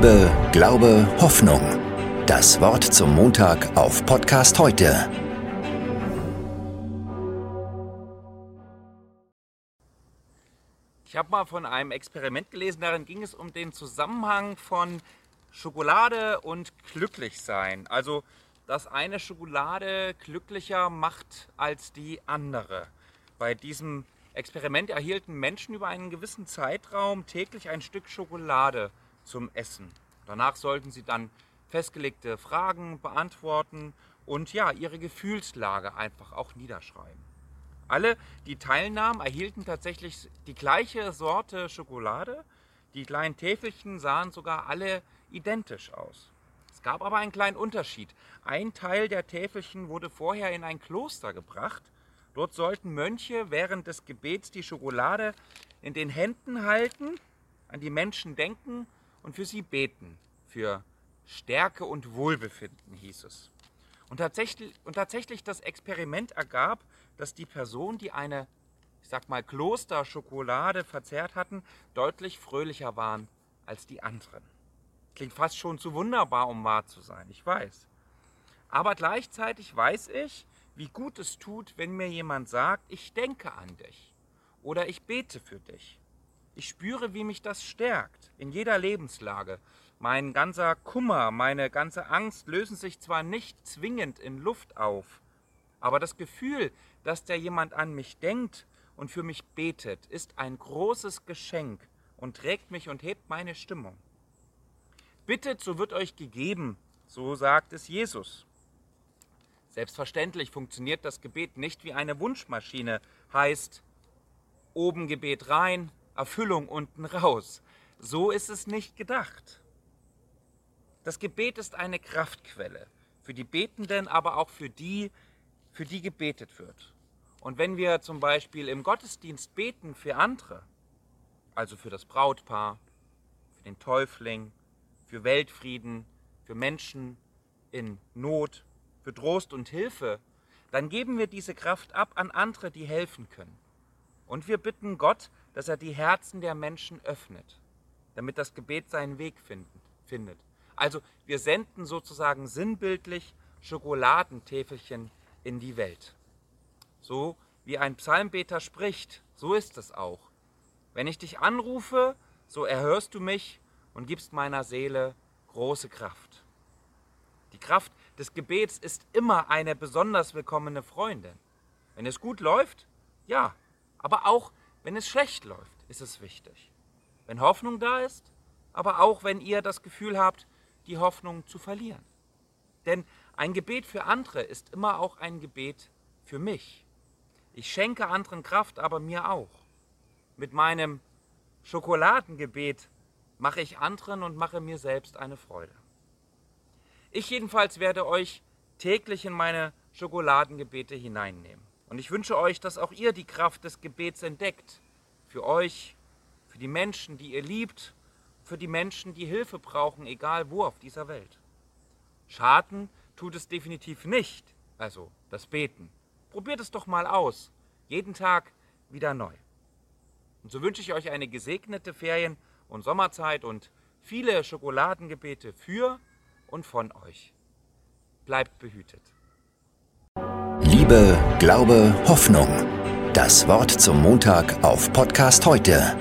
Liebe, Glaube, Hoffnung. Das Wort zum Montag auf Podcast heute. Ich habe mal von einem Experiment gelesen, darin ging es um den Zusammenhang von Schokolade und Glücklichsein. Also, dass eine Schokolade glücklicher macht als die andere. Bei diesem Experiment erhielten Menschen über einen gewissen Zeitraum täglich ein Stück Schokolade zum Essen. Danach sollten sie dann festgelegte Fragen beantworten und ja, ihre Gefühlslage einfach auch niederschreiben. Alle, die teilnahmen, erhielten tatsächlich die gleiche Sorte Schokolade. Die kleinen Täfelchen sahen sogar alle identisch aus. Es gab aber einen kleinen Unterschied. Ein Teil der Täfelchen wurde vorher in ein Kloster gebracht. Dort sollten Mönche während des Gebets die Schokolade in den Händen halten, an die Menschen denken und für sie beten. Für Stärke und Wohlbefinden hieß es. Und tatsächlich, und tatsächlich das Experiment ergab, dass die Personen, die eine, ich sag mal, Klosterschokolade verzehrt hatten, deutlich fröhlicher waren als die anderen. Klingt fast schon zu wunderbar, um wahr zu sein, ich weiß. Aber gleichzeitig weiß ich, wie gut es tut, wenn mir jemand sagt, ich denke an dich oder ich bete für dich. Ich spüre, wie mich das stärkt in jeder Lebenslage mein ganzer Kummer, meine ganze Angst lösen sich zwar nicht zwingend in Luft auf, aber das Gefühl, dass der jemand an mich denkt und für mich betet, ist ein großes Geschenk und trägt mich und hebt meine Stimmung. Bittet, so wird euch gegeben, so sagt es Jesus. Selbstverständlich funktioniert das Gebet nicht wie eine Wunschmaschine, heißt oben Gebet rein, Erfüllung unten raus. So ist es nicht gedacht. Das Gebet ist eine Kraftquelle für die Betenden, aber auch für die, für die gebetet wird. Und wenn wir zum Beispiel im Gottesdienst beten für andere, also für das Brautpaar, für den Täufling, für Weltfrieden, für Menschen in Not, für Trost und Hilfe, dann geben wir diese Kraft ab an andere, die helfen können. Und wir bitten Gott, dass er die Herzen der Menschen öffnet, damit das Gebet seinen Weg finden, findet. Also wir senden sozusagen sinnbildlich Schokoladentäfelchen in die Welt. So wie ein Psalmbeter spricht, so ist es auch. Wenn ich dich anrufe, so erhörst du mich und gibst meiner Seele große Kraft. Die Kraft des Gebets ist immer eine besonders willkommene Freundin. Wenn es gut läuft, ja, aber auch wenn es schlecht läuft, ist es wichtig. Wenn Hoffnung da ist, aber auch wenn ihr das Gefühl habt, die Hoffnung zu verlieren. Denn ein Gebet für andere ist immer auch ein Gebet für mich. Ich schenke anderen Kraft, aber mir auch. Mit meinem Schokoladengebet mache ich anderen und mache mir selbst eine Freude. Ich jedenfalls werde euch täglich in meine Schokoladengebete hineinnehmen. Und ich wünsche euch, dass auch ihr die Kraft des Gebets entdeckt. Für euch, für die Menschen, die ihr liebt für die Menschen, die Hilfe brauchen, egal wo auf dieser Welt. Schaden tut es definitiv nicht, also das Beten. Probiert es doch mal aus, jeden Tag wieder neu. Und so wünsche ich euch eine gesegnete Ferien- und Sommerzeit und viele Schokoladengebete für und von euch. Bleibt behütet. Liebe, Glaube, Hoffnung. Das Wort zum Montag auf Podcast heute